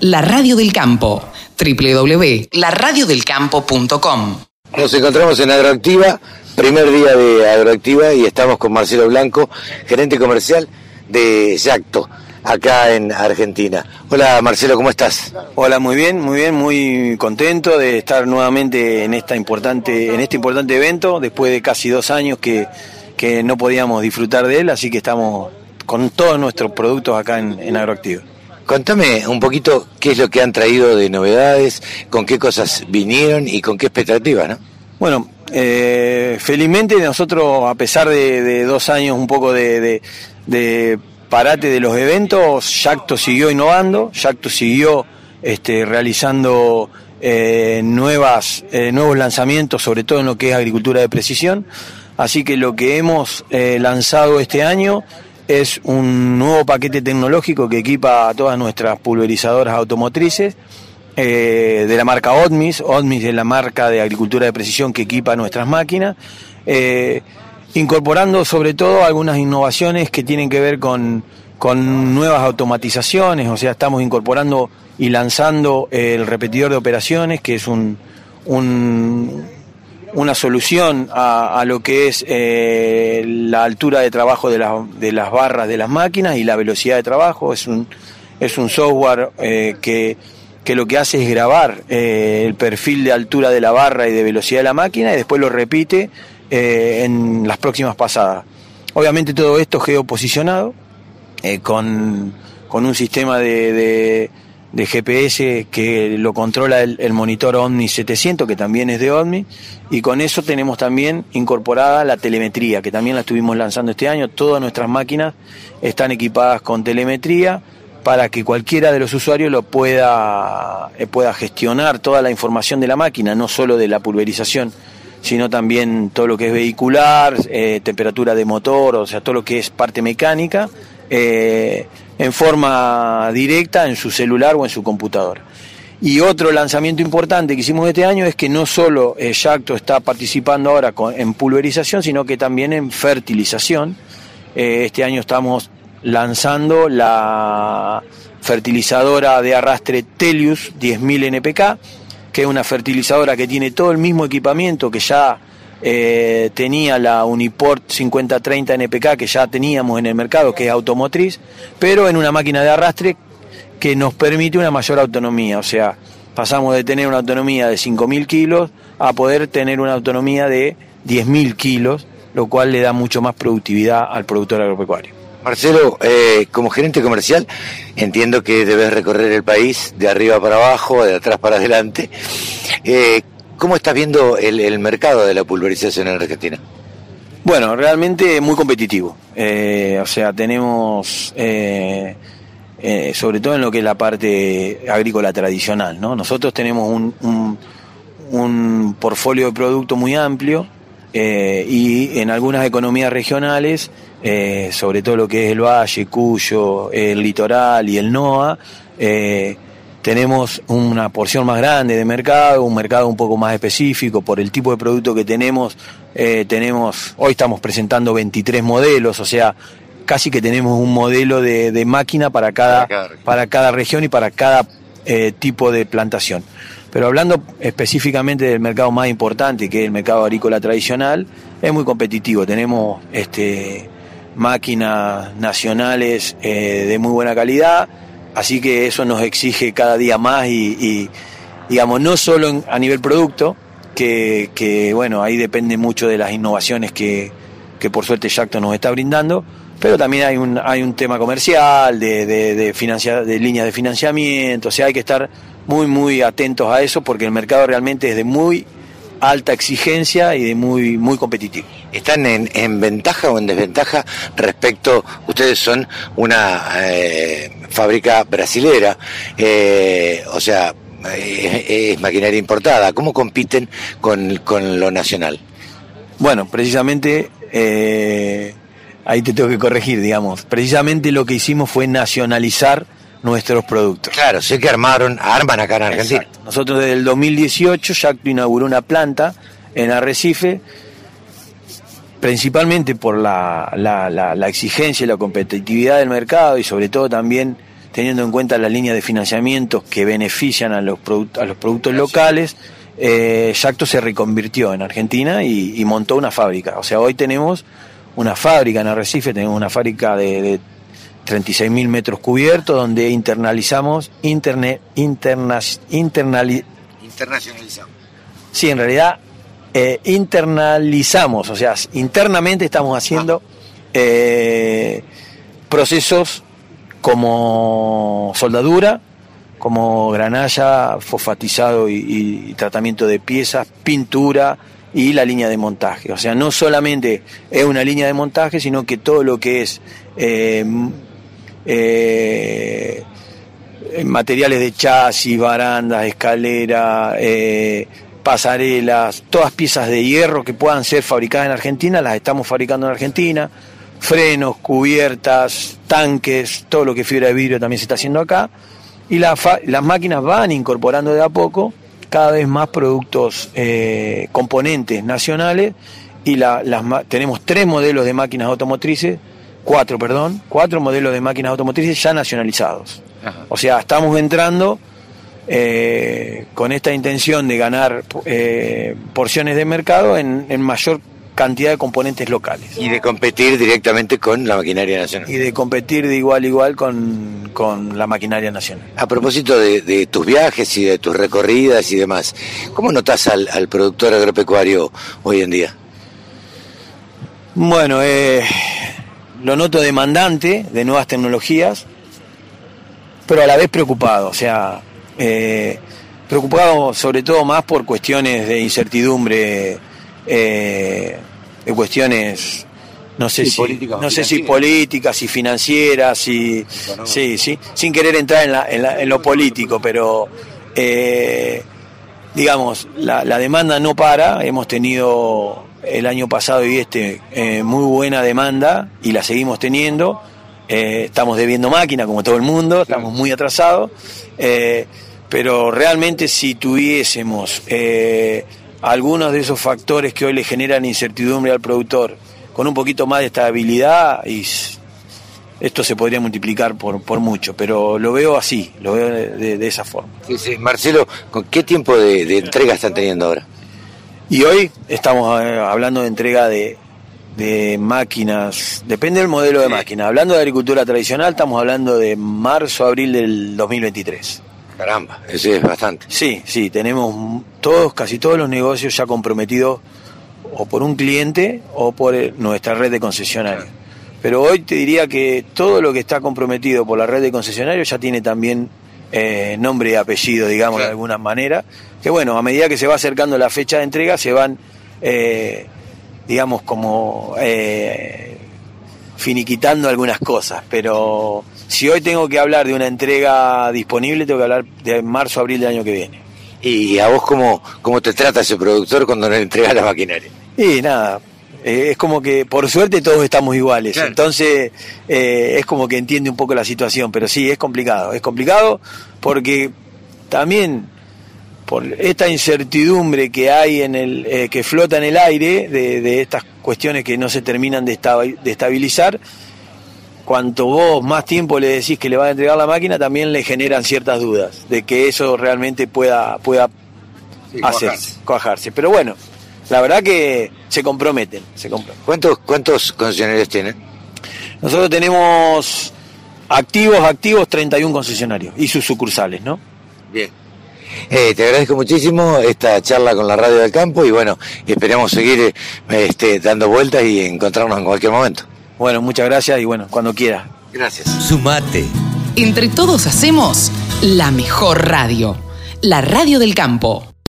La Radio del Campo, www.laradiodelcampo.com. Nos encontramos en Agroactiva, primer día de Agroactiva y estamos con Marcelo Blanco, gerente comercial de Yacto, acá en Argentina. Hola Marcelo, ¿cómo estás? Hola, muy bien, muy bien, muy contento de estar nuevamente en esta importante, en este importante evento, después de casi dos años que, que no podíamos disfrutar de él, así que estamos con todos nuestros productos acá en, en Agroactiva. Contame un poquito qué es lo que han traído de novedades, con qué cosas vinieron y con qué expectativas, ¿no? Bueno, eh, felizmente nosotros, a pesar de, dos años un poco de parate de los eventos, Yacto siguió innovando, Yacto siguió este, realizando eh, nuevas, eh, nuevos lanzamientos, sobre todo en lo que es agricultura de precisión. Así que lo que hemos eh, lanzado este año es un nuevo paquete tecnológico que equipa a todas nuestras pulverizadoras automotrices eh, de la marca Odmis. Odmis es la marca de agricultura de precisión que equipa nuestras máquinas, eh, incorporando sobre todo algunas innovaciones que tienen que ver con, con nuevas automatizaciones, o sea, estamos incorporando y lanzando el repetidor de operaciones, que es un, un- una solución a, lo que es eh, la altura de trabajo de, de las barras de las máquinas y la velocidad de trabajo. Es un, es un software eh, que, que lo que hace es grabar eh, el perfil de altura de la barra y de velocidad de la máquina y después lo repite en las próximas pasadas. Obviamente todo esto geoposicionado con, con un sistema de- de GPS que lo controla el, monitor Omni 700, que también es de Omni, y con eso tenemos también incorporada la telemetría, que también la estuvimos lanzando este año. Todas nuestras máquinas están equipadas con telemetría para que cualquiera de los usuarios lo pueda, eh, pueda gestionar toda la información de la máquina, no solo de la pulverización, sino también todo lo que es vehicular, eh, temperatura de motor, o sea, todo lo que es parte mecánica, eh, en forma directa en su celular o en su computadora. Y otro lanzamiento importante que hicimos este año es que no solo eh, Yacto está participando ahora en pulverización, sino que también en fertilización. Eh, este año estamos lanzando la fertilizadora de arrastre Telius 10.000 NPK, que es una fertilizadora que tiene todo el mismo equipamiento que ya eh, tenía la Uniport 5030 NPK que ya teníamos en el mercado, que es automotriz, pero en una máquina de arrastre que nos permite una mayor autonomía. O sea, pasamos de tener una autonomía de 5.000 kilos a poder tener una autonomía de 10.000 kilos, lo cual le da mucho más productividad al productor agropecuario. Marcelo, eh, como gerente comercial, entiendo que debes recorrer el país de arriba para abajo, de atrás para adelante. Eh, ¿Cómo estás viendo el, mercado de la pulverización en Argentina? Bueno, realmente muy competitivo. Eh, o sea, tenemos, eh, eh, sobre todo en lo que es la parte agrícola tradicional, ¿no? Nosotros tenemos un, un, un portfolio de producto muy amplio y en algunas economías regionales, sobre todo lo que es el Valle, Cuyo, el Litoral y el NOA, tenemos una porción más grande de mercado, un mercado un poco más específico por el tipo de producto que tenemos. eh, tenemos hoy estamos presentando 23 modelos, o sea, casi que tenemos un modelo de, de máquina para cada, Para cada región. para cada región y para cada eh, tipo de plantación. Pero hablando específicamente del mercado más importante, que es el mercado agrícola tradicional, es muy competitivo. Tenemos este, máquinas nacionales eh, de muy buena calidad, así que eso nos exige cada día más y, digamos, no solo en- a nivel producto, que, bueno, ahí depende mucho de las innovaciones que, que por suerte Yacto nos está brindando, pero también hay un, hay un tema comercial, de, de, de, de líneas de financiamiento, o sea, hay que estar muy, muy atentos a eso porque el mercado realmente es de muy alta exigencia y de muy, muy competitivo. ¿Están en, en ventaja o en desventaja respecto, ustedes son una eh, fábrica brasilera, eh, o sea, eh, es maquinaria importada, ¿cómo compiten con, con lo nacional? Bueno, precisamente eh, ahí te tengo que corregir, digamos. Precisamente lo que hicimos fue nacionalizar nuestros productos. Claro, sé que armaron, arman acá en Argentina. Exacto. Nosotros desde el 2018 Yacto inauguró una planta en Arrecife, principalmente por la, la, la- la exigencia y la competitividad del mercado y sobre todo también teniendo en cuenta la línea de financiamientos que benefician a los, a los productos locales, eh, Yacto se reconvirtió en Argentina y, montó una fábrica. O sea, hoy tenemos una fábrica en Arrecife, tenemos una fábrica de, de 36.000 metros cubiertos donde internalizamos, interne, internacionalizamos. Sí, en realidad eh, internalizamos, o sea, internamente estamos haciendo eh, procesos como soldadura, como granalla, fosfatizado y, tratamiento de piezas, pintura y la línea de montaje. O sea, no solamente es una línea de montaje, sino que todo lo que es eh, eh, materiales de chasis, barandas, escalera, eh, pasarelas, todas piezas de hierro que puedan ser fabricadas en Argentina, las estamos fabricando en Argentina frenos, cubiertas, tanques, todo lo que fibra de vidrio también se está haciendo acá. Y las máquinas van incorporando de a poco cada vez más productos, eh, componentes nacionales. Y las, tenemos tres modelos de máquinas automotrices, cuatro, perdón, cuatro modelos de máquinas automotrices ya nacionalizados. O sea, estamos entrando eh, con esta intención de ganar eh, porciones de mercado en, en mayor cantidad de componentes locales. Y de competir directamente con la maquinaria nacional. Y de competir de igual a igual con, la maquinaria nacional. A propósito de, tus viajes y de tus recorridas y demás, ¿cómo notas al, productor agropecuario hoy en día? Bueno, eh, lo noto demandante de nuevas tecnologías, pero a la vez preocupado, o sea, eh, preocupado sobre todo más por cuestiones de incertidumbre eh, de cuestiones no sé si no sé si políticas y financieras y sí sí sin querer entrar en, la, en, lo político pero eh, digamos la, demanda no para. Hemos tenido el año pasado y este eh, muy buena demanda y la seguimos teniendo. Estamos debiendo máquina como todo el mundo estamos muy atrasados pero realmente si tuviésemos algunos de esos factores que hoy le generan incertidumbre al productor, con un poquito más de estabilidad, y esto se podría multiplicar por, por mucho, pero lo veo así, lo veo de, esa forma. Marcelo, ¿con qué tiempo de, entrega están teniendo ahora? Y hoy estamos eh, hablando de entrega de, máquinas, depende del modelo de máquina. Hablando de agricultura tradicional, estamos hablando de marzo, abril del 2023. Caramba, ese es bastante. Sí, sí, tenemos todos, casi todos los negocios ya comprometidos o por un cliente o por eh, nuestra red de concesionarios. Pero hoy te diría que todo lo que está comprometido por la red de concesionarios ya tiene también eh, nombre y apellido, digamos, de alguna manera. Que bueno, a medida que se va acercando la fecha de entrega, se van, eh, digamos, como finiquitando algunas cosas. Pero si hoy tengo que hablar de una entrega disponible, tengo que hablar de marzo, abril del año que viene. ¿Y a vos cómo, cómo te trata ese productor cuando le entrega la maquinaria? Y nada, eh, es como que por suerte todos estamos iguales, entonces eh, es como que entiende un poco la situación, pero sí, es complicado, es complicado porque también por esta incertidumbre que hay en el eh, que flota en el aire de, de, estas cuestiones que no se terminan de, estabilizar cuanto vos más tiempo le decís que le va a entregar la máquina, también le generan ciertas dudas de que eso realmente pueda, pueda hacerse, cuajarse. Pero bueno, la verdad que se comprometen, se comprometen. ¿Cuántos, ¿Cuántos concesionarios tienen? Nosotros tenemos activos, activos 31 concesionarios y sus sucursales, ¿no? Bien. Eh, te agradezco muchísimo esta charla con la Radio del Campo y bueno, esperemos seguir este, dando vueltas y encontrarnos en cualquier momento. Bueno, muchas gracias y bueno, cuando quiera. Gracias. Sumate. Entre todos hacemos la mejor radio, la radio del campo.